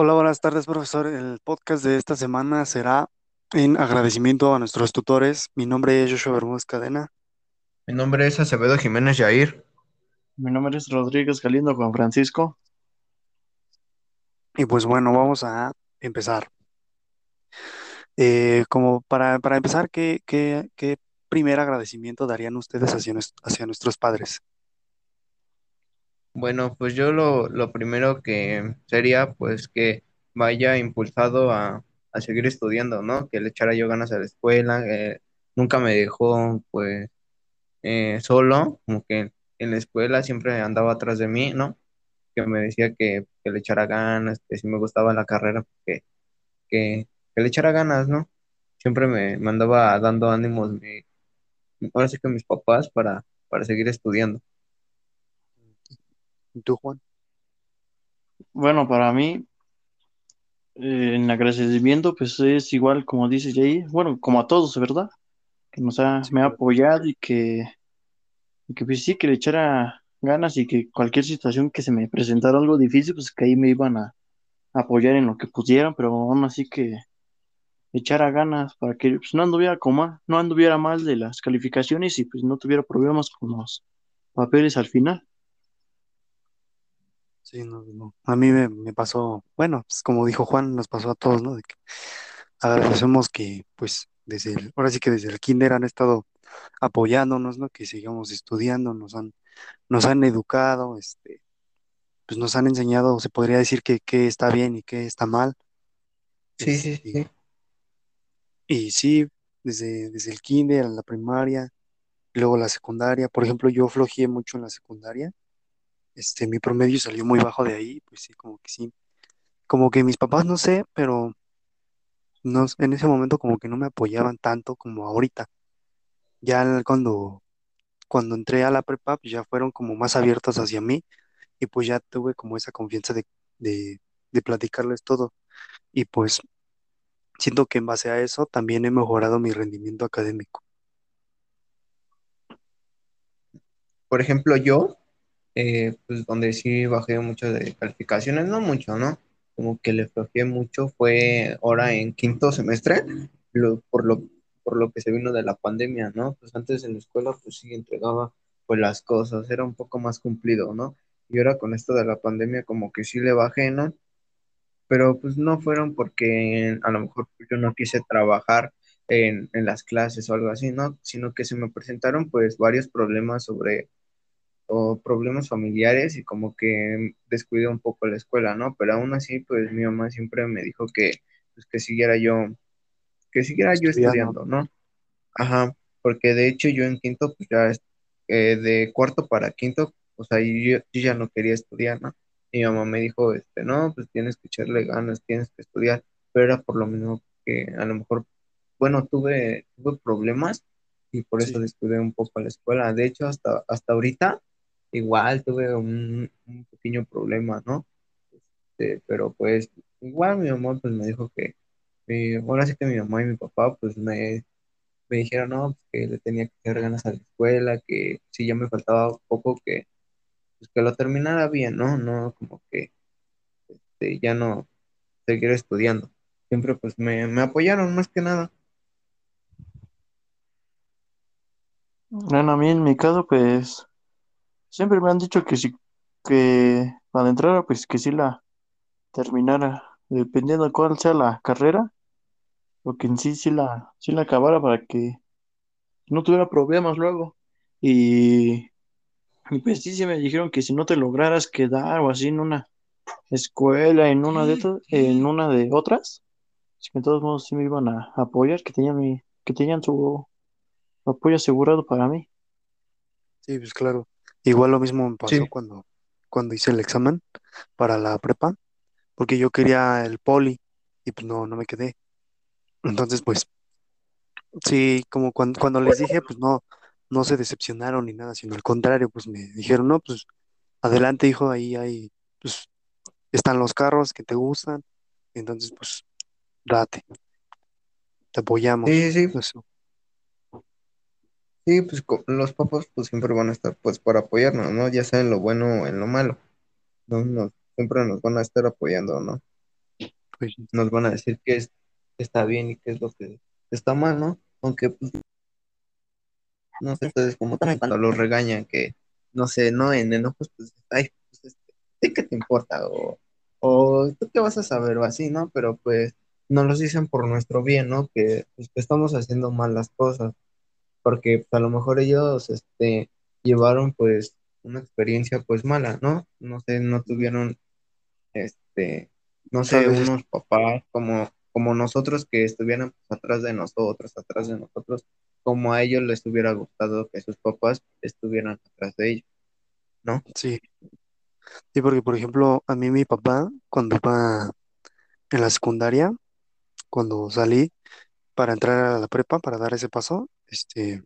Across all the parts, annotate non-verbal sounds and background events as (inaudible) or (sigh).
Hola, buenas tardes, profesor. El podcast de esta semana será en agradecimiento a nuestros tutores. Mi nombre es Joshua Bermúdez Cadena. Mi nombre es Acevedo Jiménez Yair. Mi nombre es Rodríguez Galindo Juan Francisco. Y pues bueno, vamos a empezar. Eh, como para, para empezar, ¿qué, qué, qué primer agradecimiento darían ustedes hacia, hacia nuestros padres? Bueno, pues yo lo, lo primero que sería pues que vaya impulsado a, a seguir estudiando, ¿no? Que le echara yo ganas a la escuela, eh, nunca me dejó pues eh, solo, como que en la escuela siempre andaba atrás de mí, ¿no? Que me decía que, que le echara ganas, que si me gustaba la carrera, que, que, le echara ganas, ¿no? Siempre me, me andaba dando ánimos, mi- ahora sí que mis papás para, para seguir estudiando. ¿Y tú, Juan? Bueno, para mí, eh, en agradecimiento, pues es igual como dice Jay, bueno, como a todos, ¿verdad? Que nos ha, Sí, me ha apoyado y que, y que pues sí, que le echara ganas y que cualquier situación que se me presentara algo difícil, pues que ahí me iban a apoyar en lo que pudieran, pero aún así que echara ganas para que pues, no anduviera como mal, no anduviera mal de las calificaciones y pues no tuviera problemas con los papeles al final. Sí, no, no. A mí me, me pasó, bueno, pues como dijo Juan, nos pasó a todos, ¿no? De que agradecemos que, pues, desde el, ahora sí que desde el kinder han estado apoyándonos, ¿no? Que sigamos estudiando, nos han, nos han educado, este, pues nos han enseñado, se podría decir que qué está bien y qué está mal. Sí, sí, Este, sí. y sí, desde, desde el kinder a la primaria, luego la secundaria. Por ejemplo, yo flojeé mucho en la secundaria. Este, mi promedio salió muy bajo de ahí, pues sí, como que sí. Como que mis papás, no sé, pero no, en ese momento como que no me apoyaban tanto como ahorita. Ya cuando, cuando entré a la prepa, pues ya fueron como más abiertos hacia mí y pues ya tuve como esa confianza de, de, de platicarles todo. Y pues siento que en base a eso también he mejorado mi rendimiento académico. Por ejemplo, yo, eh, pues donde sí bajé mucho de calificaciones, no mucho, ¿no? Como que le flojeé mucho fue ahora en quinto semestre, lo- por lo, por lo que se vino de la pandemia, ¿no? Pues antes en la escuela, pues sí entregaba pues las cosas, era un poco más cumplido, ¿no? Y ahora con esto de la pandemia, como que sí le bajé, ¿no? pero pues no fueron porque a lo mejor yo no quise trabajar en, en las clases o algo así, ¿no? Sino que se me presentaron pues varios problemas sobre, o problemas familiares y como que descuidé un poco la escuela, ¿no? Pero aún así pues mi mamá siempre me dijo que, pues, que siguiera yo, que siguiera yo Estudiando. estudiando, ¿no? Ajá, porque de hecho yo en quinto, pues ya eh, de cuarto para quinto, o sea, yo, yo ya no quería estudiar, ¿no? Y mi mamá me dijo, este, no, pues tienes que echarle ganas, tienes que estudiar, pero era por lo mismo que a lo mejor, bueno, tuve, tuve problemas y por eso descuidé un poco la escuela. De hecho, hasta, hasta ahorita, igual tuve un, un pequeño problema, ¿no? Este, pero pues, igual mi mamá pues me dijo que, eh, ahora sí que mi mamá y mi papá pues me me dijeron, no, pues, que le tenía que echar ganas a la escuela, que si ya me faltaba poco, que, pues, que lo terminara bien, ¿no? No como que este, ya no seguir estudiando. Siempre pues me, me apoyaron más que nada. Bueno, a mí en mi caso, pues siempre me han dicho que sí, que para entrar, pues que sí la terminara, dependiendo de cuál sea la carrera, o que en sí sí la, sí la acabara para que no tuviera problemas luego. Y, y pues sí, sí me dijeron que si no te lograras quedar o así en una escuela, en una de otras, en una de otras, que de todos modos sí me iban a apoyar, que tenían mi, que tenían su apoyo asegurado para mí. sí, pues claro. Igual lo mismo me pasó Sí, cuando, cuando hice el examen para la prepa, porque yo quería el poli y pues no, no me quedé. Entonces, pues sí, como cuando, cuando les dije, pues no, no se decepcionaron ni nada, sino al contrario, pues me dijeron, no, pues adelante, hijo, ahí hay, pues están los carros que te gustan, entonces pues date, te sí, apoyamos. sí, sí, Eso. Sí, pues co- los papás pues siempre van a estar pues para apoyarnos, ¿no? Ya sea en lo bueno o en lo malo, ¿no? Nos- siempre nos van a estar apoyando, ¿no? Pues sí, nos van a decir qué es, qué está bien y qué es lo que está mal, ¿no? Aunque, pues, no sé ustedes como cuando los regañan, que, no sé, no en enojos, pues, ay, pues, este, ¿sí qué te importa? O, o tú qué vas a saber o así, ¿no? Pero pues nos los dicen por nuestro bien, ¿no? Que, pues, que estamos haciendo mal las cosas, porque a lo mejor ellos, este, llevaron, pues, una experiencia, pues, mala, ¿no? No sé, no tuvieron este, no sé, unos papás como, como nosotros que estuvieran pues, atrás de nosotros, atrás de nosotros, como a ellos les hubiera gustado que sus papás estuvieran atrás de ellos, ¿no? sí, sí, porque por ejemplo, a mí mi papá, cuando iba en la secundaria, cuando salí para entrar a la prepa, para dar ese paso, este,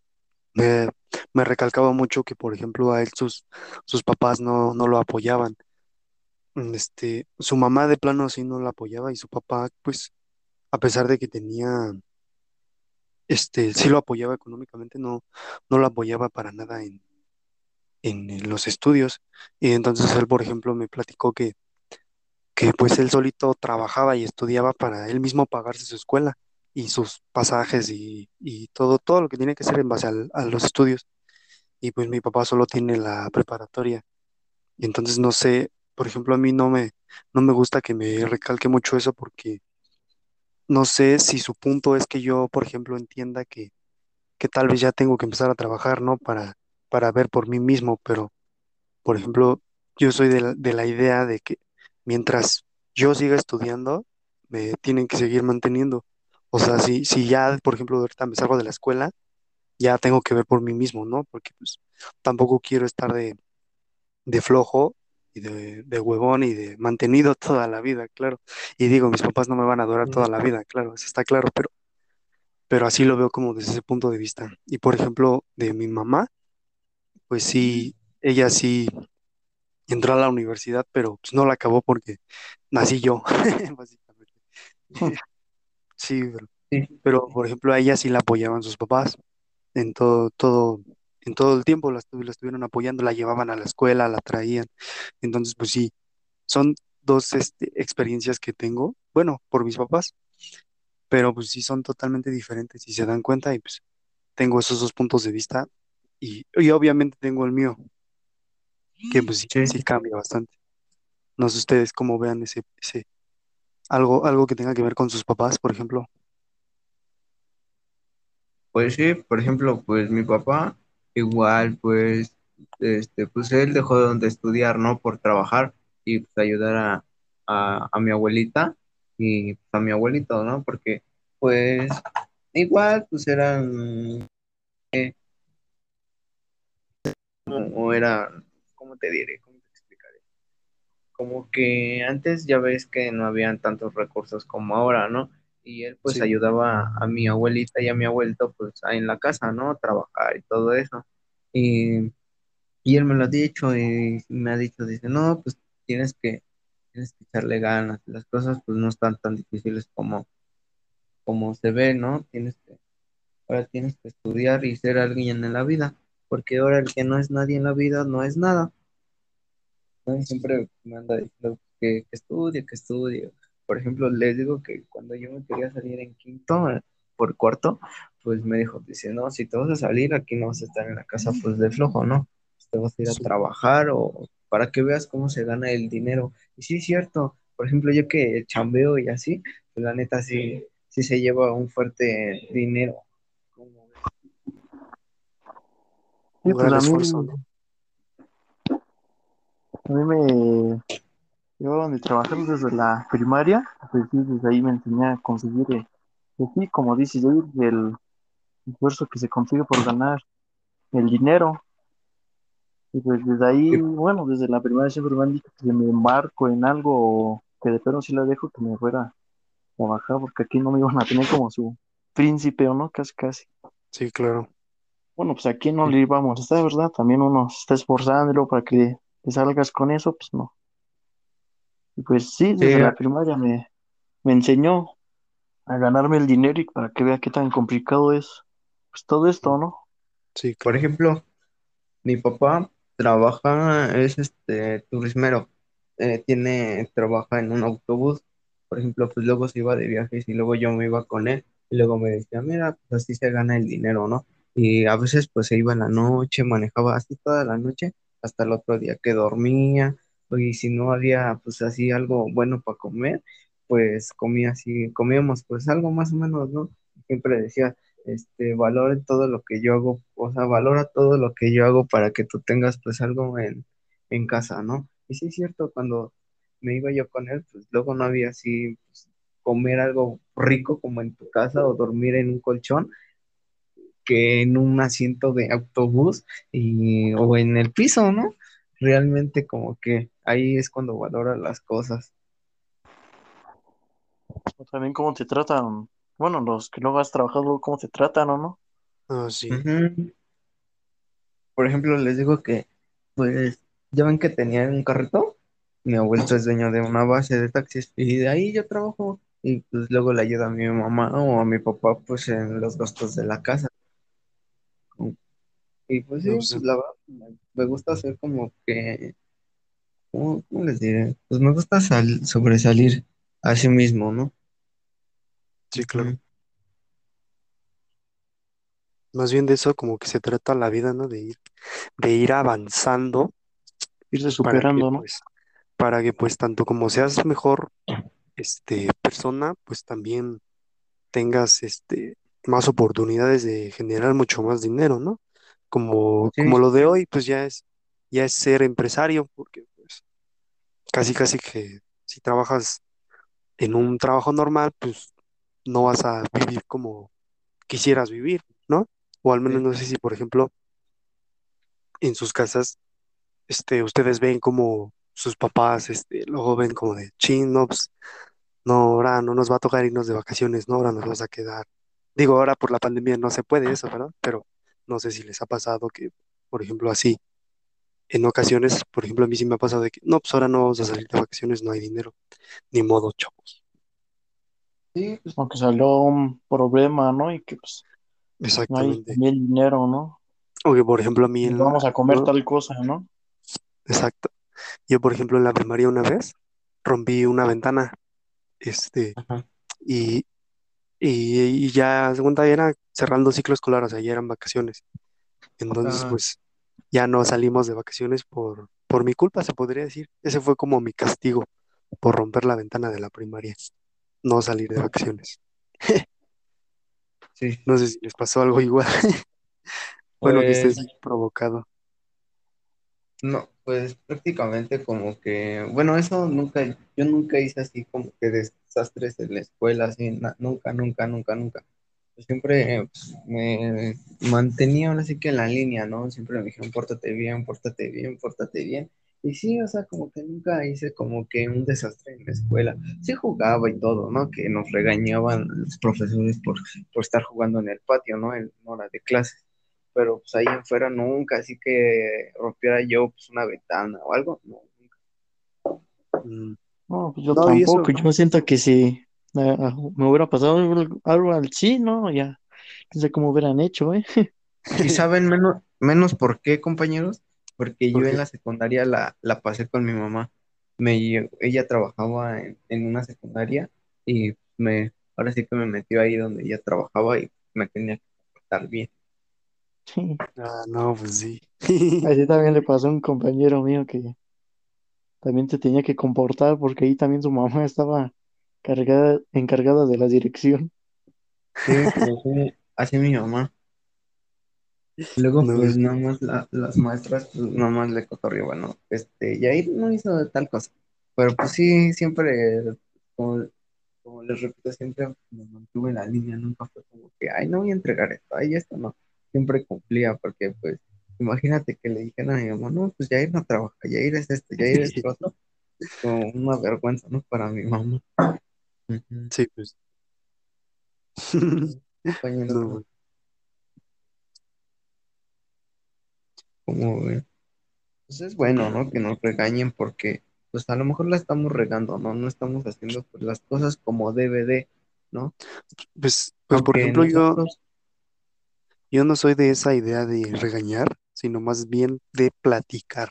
me, recalcaba mucho que, por ejemplo, a él sus, sus papás no, no lo apoyaban. Mm, Este, su mamá de plano sí no lo apoyaba y su papá, pues, a pesar de que tenía, este, sí lo apoyaba económicamente, no, no lo apoyaba para nada en, en, en los estudios. Y entonces él, por ejemplo, me platicó que, que pues él solito trabajaba y estudiaba para él mismo pagarse su escuela y sus pasajes y, y todo, todo lo que tiene que hacer en base a los estudios. Y pues mi papá solo tiene la preparatoria. Y entonces no sé, por ejemplo, a mí no me, no me gusta que me recalque mucho eso porque no sé si su punto es que yo, por ejemplo, entienda que, que tal vez ya tengo que empezar a trabajar, ¿no? Para, para ver por mí mismo, pero, por ejemplo, yo soy de la, de la idea de que mientras yo siga estudiando, me tienen que seguir manteniendo. O sea, si, si ya, por ejemplo, ahorita me salgo de la escuela, ya tengo que ver por mí mismo, ¿no? Porque pues tampoco quiero estar de de flojo y de, de huevón y de mantenido (laughs) toda la vida, claro. Y digo, mis papás no me van a adorar toda la vida, claro, eso está claro, pero, pero así lo veo como desde ese punto de vista. Y por ejemplo, de mi mamá, pues sí, ella sí entró a la universidad, pero pues no la acabó porque nací yo, (laughs) básicamente. (laughs) Sí, pero, Sí, pero, por ejemplo, a ella sí la apoyaban sus papás en todo, todo, en todo el tiempo la, estu- la estuvieron apoyando, la llevaban a la escuela, la traían. Entonces, pues sí, Son dos este, experiencias que tengo, bueno, por mis papás, pero pues sí son totalmente diferentes y se dan cuenta y pues tengo esos dos puntos de vista y, y obviamente tengo el mío, que pues sí, sí, sí cambia bastante. No sé ustedes cómo vean ese, ese, algo, algo que tenga que ver con sus papás, por ejemplo. pues sí, por ejemplo, pues mi papá, igual, pues, este, pues él dejó de estudiar, ¿no? Por trabajar y pues ayudar a, a, mi abuelita y pues, a mi abuelito, ¿no? Porque, pues, igual, pues eran o era, ¿cómo te diré? Como que antes ya ves que no habían tantos recursos como ahora, ¿no? Y él pues Sí, ayudaba a mi abuelita y a mi abuelito pues ahí en la casa, ¿no? Trabajar y todo eso. Y, y él me lo ha dicho y me ha dicho, dice, no, pues tienes que, tienes que echarle ganas. Las cosas pues no están tan difíciles como, como se ve, ¿no? Tienes que, ahora tienes que estudiar y ser alguien en la vida, porque ahora el que no es nadie en la vida no es nada. ¿No? Siempre me anda diciendo que, que estudie, que estudie. Por ejemplo, les digo que cuando yo me quería salir en quinto, eh, por cuarto, pues me dijo, dice, no, si te vas a salir, aquí no vas a estar en la casa, pues de flojo, ¿no? Te vas a ir a sí, trabajar o para que veas cómo se gana el dinero. Y sí es cierto, por ejemplo, yo que chambeo y así, pues la neta sí, sí se lleva un fuerte dinero. ¿Cómo ves? Sí, pues a mí, esfuerzo, ¿no? A mí me llevaban de trabajar desde la primaria, pues desde ahí me enseñé a conseguir, eh, pues como dices, ahí el esfuerzo que se consigue por ganar el dinero. Y pues desde ahí, bueno, desde la primaria siempre me han dicho que me embarco en algo que de plano sí la dejo que me fuera a trabajar, porque aquí no me iban a tener como su príncipe o no, casi casi. Sí, claro. Bueno, pues aquí no le íbamos a estar, ¿verdad? También uno se está luego para que te salgas con eso, pues no. Y pues sí, desde sí, la primaria me, me enseñó a ganarme el dinero y para que vea qué tan complicado es, pues todo esto, ¿no? Sí, por ejemplo, Mi papá trabaja, es este turismero, eh, tiene, trabaja en un autobús, por ejemplo, pues luego se iba de viajes y luego yo me iba con él y luego me decía, mira, pues así se gana el dinero, ¿no? Y a veces pues se iba en la noche, manejaba así toda la noche hasta el otro día que dormía y si no había pues así algo bueno para comer, pues comía así, comíamos pues algo más o menos, ¿no? Siempre decía, este, valore todo lo que yo hago, o sea, valora todo lo que yo hago para que tú tengas pues algo en, en casa, ¿no? Y sí es cierto, cuando me iba yo con él, pues luego no había así pues, comer algo rico como en tu casa o dormir en un colchón que en un asiento de autobús y, o en el piso, ¿no? Realmente como que ahí es cuando valora las cosas. O también cómo te tratan, bueno, los que no has trabajado, cómo te tratan o no. Ah, sí. Por ejemplo, les digo que, pues, ya ven que tenía un carrito, mi abuelo es dueño de una base de taxis y de ahí yo trabajo y pues luego le ayudo a mi mamá o a mi papá pues en los gastos de la casa. Y pues sí, pues, pues la verdad, me gusta hacer como que, ¿cómo, cómo les diré? Pues me gusta sal- sobresalir a sí mismo, ¿no? sí, claro. Más bien de eso como que se trata la vida, ¿no? De ir, de ir avanzando Irse para que superando, ¿no? pues, para que pues tanto como seas mejor, este, persona, pues también tengas, este, más oportunidades de generar mucho más dinero, ¿no? Como, Sí, como lo de hoy, pues ya es, ya es ser empresario, porque pues casi casi que si trabajas en un trabajo normal, pues no vas a vivir como quisieras vivir, ¿no? O al menos sí, no sé si, por ejemplo, en sus casas, este, ustedes ven como sus papás, este, luego ven como de, chin, no, pues, no, ahora no nos va a tocar irnos de vacaciones, no, ahora nos vamos a quedar. Digo, ahora por la pandemia no se puede eso, ¿verdad? Pero no sé si les ha pasado que, por ejemplo, así, en ocasiones, por ejemplo, a mí sí me ha pasado de que, no, pues ahora no vamos a salir de vacaciones, no hay dinero, ni modo, chavos. sí, pues Aunque salió un problema, ¿no? Y que pues no hay Exactamente. también dinero, ¿no? O que, por ejemplo, a mí en la, vamos a comer tal cosa, ¿no? exacto. Yo, por ejemplo, en la primaria una vez rompí una ventana, este, ajá, y, y, y ya, segunda era cerrando ciclo escolar, o sea, ya eran vacaciones. Entonces, ah, pues, ya no salimos de vacaciones por, por mi culpa, se podría decir. Ese fue como mi castigo por romper la ventana de la primaria, no salir de vacaciones. sí, No sé si les pasó algo igual. (laughs) Bueno, que pues estés provocado. No, pues prácticamente como que, bueno, eso nunca, yo nunca hice así como que desastres en la escuela, así, nunca, nunca, nunca, nunca. Siempre pues, me mantenía ahora sí que en la línea, ¿no? Siempre me dijeron, pórtate bien, pórtate bien, pórtate bien. Y sí, o sea, como que nunca hice como que un desastre en la escuela. Sí jugaba y todo, ¿no? Que nos regañaban los profesores por, por estar jugando en el patio, ¿no? En hora de clases pero pues ahí en fuera nunca, así que rompiera yo pues una ventana o algo, no, nunca. Mm, No, pues yo No, eso, tampoco. Yo siento que si eh, me hubiera pasado algo, al sí, ¿no? Ya, no sé cómo hubieran hecho, ¿eh? (laughs) ¿Y saben menos, menos por qué, compañeros? Porque yo en la secundaria la, la pasé con mi mamá. Me, ella trabajaba en, en una secundaria y me, ahora sí que me metió ahí donde ella trabajaba y me tenía que portar bien. Sí. ah, no, pues sí. Así (laughs) también le pasó a un compañero mío que también se tenía que comportar porque ahí también su mamá estaba cargada, encargada de la dirección. Sí, pues sí, así mi mamá. Luego, No, pues nada más la- las maestras, pues nada más le cotorreaban, bueno, este, y ahí no hizo tal cosa. Pero pues sí, siempre, como, como les repito, siempre me mantuve en la línea, nunca fue como que, ay, no voy a entregar esto, ay, esto no. Siempre cumplía, porque pues, imagínate que le dijeran a mi mamá, no, pues Yair no trabaja, Yair es esto, Yair es lo otro, como una vergüenza, ¿no? Para mi mamá. Sí, pues. (laughs) No, ¿cómo, pues, pues es bueno, ¿no? Que nos regañen porque, pues a lo mejor la estamos regando, ¿no? No estamos haciendo pues, las cosas como debe de, ¿no? pues, pues, por ejemplo, nosotros, yo no soy de esa idea de regañar, sino más bien de platicar.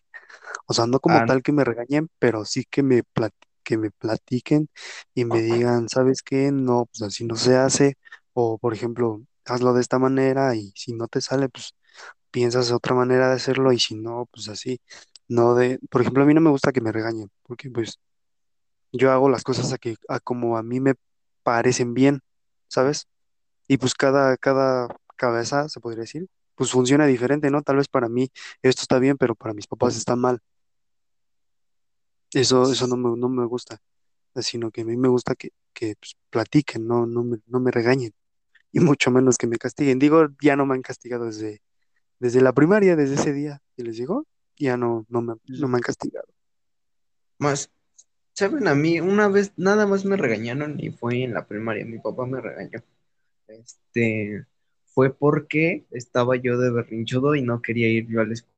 O sea, no como ah, tal que me regañen, pero sí que me que me platiquen y me digan, ¿sabes qué? No, pues así no se hace, o por ejemplo, hazlo de esta manera y si no te sale, pues piensas otra manera de hacerlo y si no, pues así. No de, por ejemplo, a mí no me gusta que me regañen, porque pues yo hago las cosas a que a como a mí me parecen bien, ¿sabes? Y pues cada cada cabeza, se podría decir, pues funciona diferente, ¿no? Tal vez para mí esto está bien, pero para mis papás está mal. Eso eso no me no me gusta, sino que a mí me gusta que que pues, platiquen, no no me no me regañen y mucho menos que me castiguen. Digo, ya no me han castigado desde desde la primaria, desde ese día, y les digo, ya no no me no me han castigado. Más, ¿saben? A mí una vez nada más me regañaron y fue en la primaria. Mi papá me regañó. Este, fue porque estaba yo de berrinchudo y no quería ir yo a la escuela,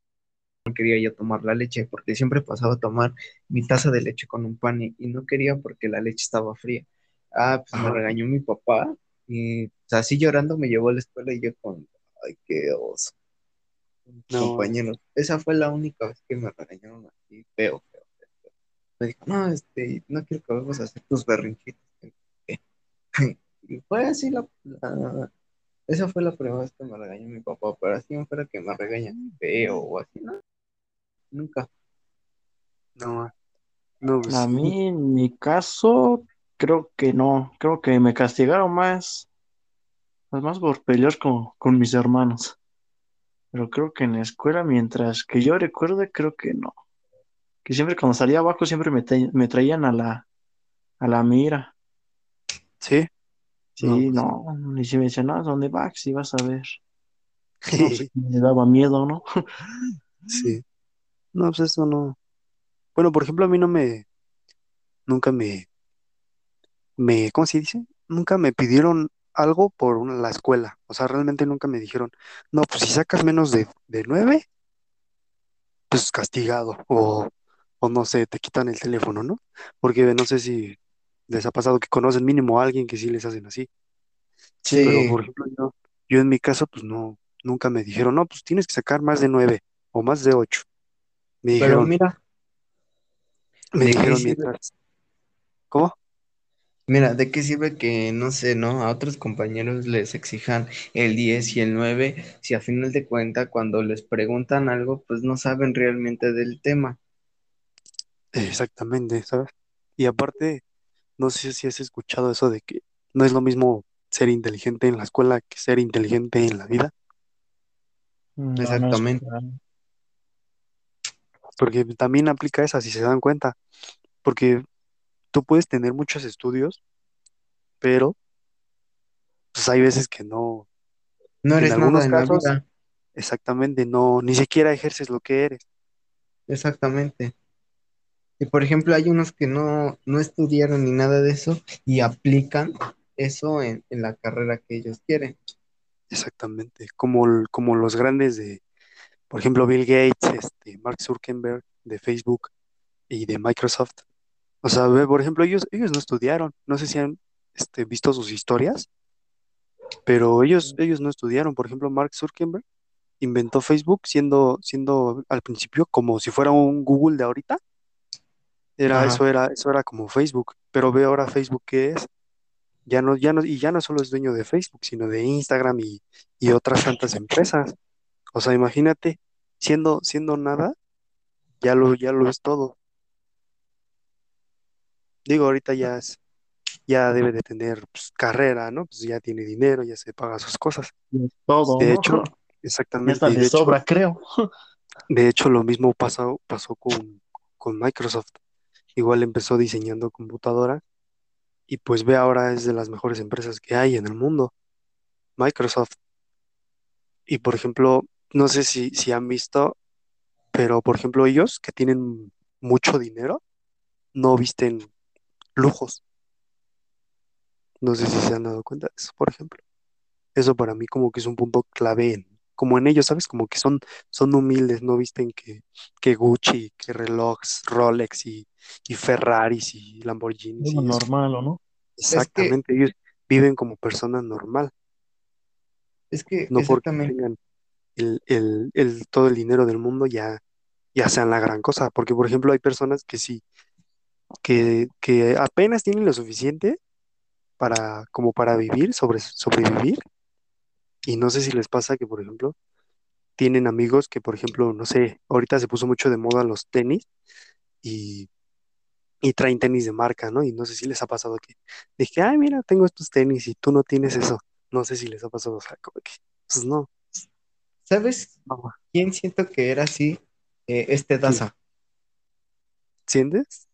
no quería yo tomar la leche, porque siempre pasaba a tomar mi taza de leche con un pan y, y no quería porque la leche estaba fría. Ah, pues me regañó mi papá y pues, así llorando me llevó a la escuela y yo con, ay, qué oso, No, compañeros. Esa fue la única vez que me regañaron así, feo, feo. Me dijo, no, este, no quiero que vayas a hacer tus berrinchitos. (laughs) Y fue así la, la- esa fue la primera vez que me regañó mi papá, pero así no fuera que me regaña feo o así, no, nunca. no, no, pues A mí, en mi caso, creo que no. Creo que me castigaron más, pues más por pelear con, con mis hermanos. Pero creo que en la escuela, mientras que yo recuerde, creo que no. Que siempre cuando salía abajo, siempre me, me traían a la, a la mira. ¿Sí? Sí, pues no. Y si me decían, no, ¿dónde vas? Si vas a ver. No, pues (laughs) me daba miedo, ¿no? Sí. No, pues eso no. Bueno, por ejemplo, a mí no me, nunca me, me, ¿cómo se dice? Nunca me pidieron algo por una- la escuela. O sea, realmente nunca me dijeron, no, pues si sacas menos de, de nueve, pues castigado. O, o no sé, te quitan el teléfono, ¿no? Porque no sé si les ha pasado que conocen mínimo a alguien que sí les hacen así. Pero, Sí, por ejemplo, yo, yo en mi caso, pues no, nunca me dijeron, no, pues tienes que sacar más de nueve o más de ocho. Me pero dijeron, mira, me ¿de qué dijeron mientras, ¿cómo? Mira, ¿de qué sirve que, no sé, ¿no? A otros compañeros les exijan el 10 y el 9 si a final de cuenta cuando les preguntan algo, pues no saben realmente del tema? Exactamente, ¿sabes? Y aparte, no sé si has escuchado eso de que no es lo mismo ser inteligente en la escuela que ser inteligente en la vida, No, no es Exactamente. porque también aplica esa, si se dan cuenta, porque tú puedes tener muchos estudios, pero pues hay veces que no, No en eres nada algunos en la casos, vida. exactamente, no, ni siquiera ejerces lo que eres. Exactamente. Y por ejemplo, hay unos que no, no estudiaron ni nada de eso y aplican eso en, en la carrera que ellos quieren. Exactamente, como, como los grandes de, por ejemplo, Bill Gates, este, Mark Zuckerberg de Facebook y de Microsoft. O sea, por ejemplo, ellos, ellos no estudiaron, no sé si han este, visto sus historias, pero ellos, ellos no estudiaron. Por ejemplo, Mark Zuckerberg inventó Facebook siendo, siendo al principio como si fuera un Google de ahorita. Era, Ajá. eso era, eso era como Facebook, pero ve ahora Facebook qué es. Ya no, ya no, y ya no solo es dueño de Facebook, sino de Instagram y, y otras tantas empresas. O sea, imagínate, siendo, siendo nada, ya lo, ya lo es todo. Digo, ahorita ya es, ya debe de tener pues, carrera, ¿no? Pues ya tiene dinero, ya se paga sus cosas. todo, De hecho, (laughs) exactamente, hecho, creo. (laughs) de hecho lo mismo pasó, pasó con, con Microsoft. Igual empezó diseñando computadoras y pues ve ahora es de las mejores empresas que hay en el mundo, Microsoft. Y por ejemplo, no sé si, si han visto, pero por ejemplo ellos que tienen mucho dinero, no visten lujos. No sé si se han dado cuenta de eso, por ejemplo. Eso para mí como que es un punto clave en, como en ellos, ¿sabes? Como que son, son humildes, no visten que, que Gucci, que relojes, Rolex y, y Ferraris y Lamborghinis y normal, ¿o no? Es que, Exactamente, ellos viven como personas normal, es que no porque tengan el, el, el, todo el dinero del mundo ya, ya sean la gran cosa. Porque, por ejemplo, hay personas que sí, que, que apenas tienen lo suficiente para, como para vivir, sobre, sobrevivir. Y no sé si les pasa que, por ejemplo, tienen amigos que, por ejemplo, no sé, ahorita se puso mucho de moda los tenis y, y traen tenis de marca, ¿no? Y no sé si les ha pasado que dije, ay, mira, tengo estos tenis y tú no tienes eso. No sé si les ha pasado, o sea, como que, pues no, ¿Sabes quién siento que era así? Eh, este. Daza. ¿Sientes?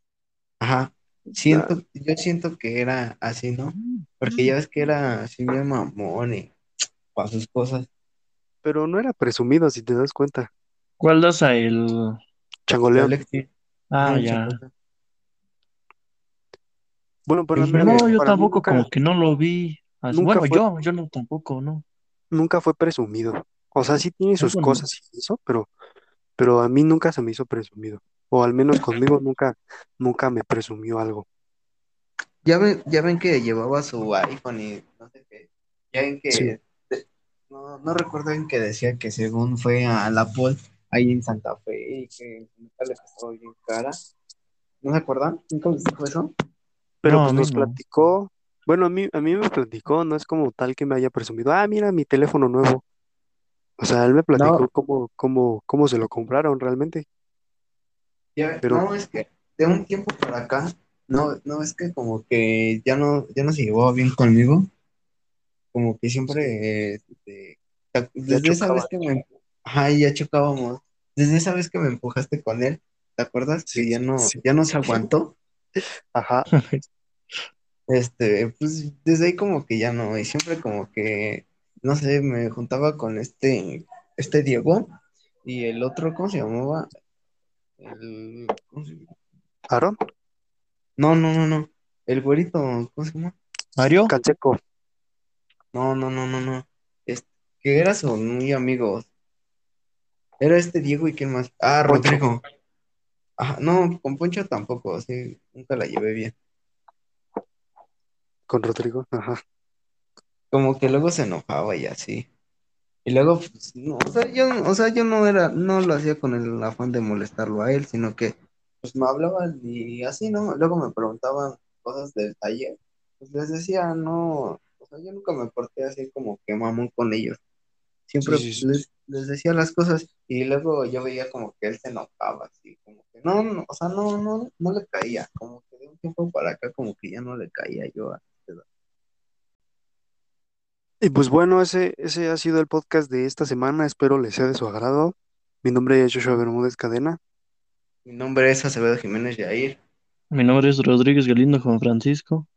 Ajá. Ah, Siento, yo siento que era así, ¿no? Porque ya ves que era así bien mamón y para sus cosas. pero no era presumido, si te das cuenta. ¿Cuál das a el...? Changoleón. Ah, el ya. Bueno, pero la Y verdad ya es No, yo tampoco nunca, como que no lo vi. así- nunca Bueno, fue, yo, yo no tampoco, ¿no? nunca fue presumido. O sea, sí tiene sus cosas y eso, pero, pero a mí nunca se me hizo presumido. O al menos conmigo nunca, nunca me presumió algo. Ya ven, ya ven que llevaba su iPhone y no sé qué. Ya ven Sí, que de- no, no recuerdo en que decía que según fue a la Apple ahí en Santa Fe y que nunca le costaba bien cara. ¿No se acuerdan? ¿Nunca les dijo eso? Pero No, pues nos no. platicó, bueno, a mí, a mí me platicó, no es como tal que me haya presumido, ah, mira mi teléfono nuevo. O sea, él me No, platicó cómo, cómo, cómo se lo compraron realmente. ya, Pero no, es que de un tiempo para acá, no, no, es que como que ya no, ya no se llevaba bien conmigo, como que siempre, eh, este, desde esa vez que me, ajá, ya chocábamos, desde esa vez que me empujaste con él, ¿te acuerdas? Sí, Que ya no, sí. ya no se aguantó, Ajá. (laughs) este, pues desde ahí como que ya no, y siempre como que, no sé, me juntaba con este, este Diego y el otro, ¿cómo se llamaba? El, ¿cómo se ¿Aaron? No, no, no, no. El güerito, ¿cómo se llama? ¿Mario? Canseco. No, no, no, no, no. Es que era su muy amigo. Era este Diego y quién más. Ah, Poncho. Rodrigo. Ajá, no, con Poncho tampoco, sí, nunca la llevé bien. Con Rodrigo. Ajá. Como que luego se enojaba y así. Y luego, pues, no, o sea, yo, o sea, yo no era, no lo hacía con el afán de molestarlo a él, sino que, pues, me hablaban y así, ¿no? Luego me preguntaban cosas del taller. Pues les decía, no, o sea, yo nunca me porté así como que mamón con ellos. Siempre sí, sí. les, les decía las cosas y luego yo veía como que él se enojaba, así, como que no, no, o sea, no, no, no le caía, como que de un tiempo para acá como que ya no le caía yo a este vato. Y pues bueno, ese, ese ha sido el podcast de esta semana. Espero les sea de su agrado. Mi nombre es Joshua Bermúdez Cadena. Mi nombre es Acevedo Jiménez Yair. Mi nombre es Rodríguez Galindo Juan Francisco.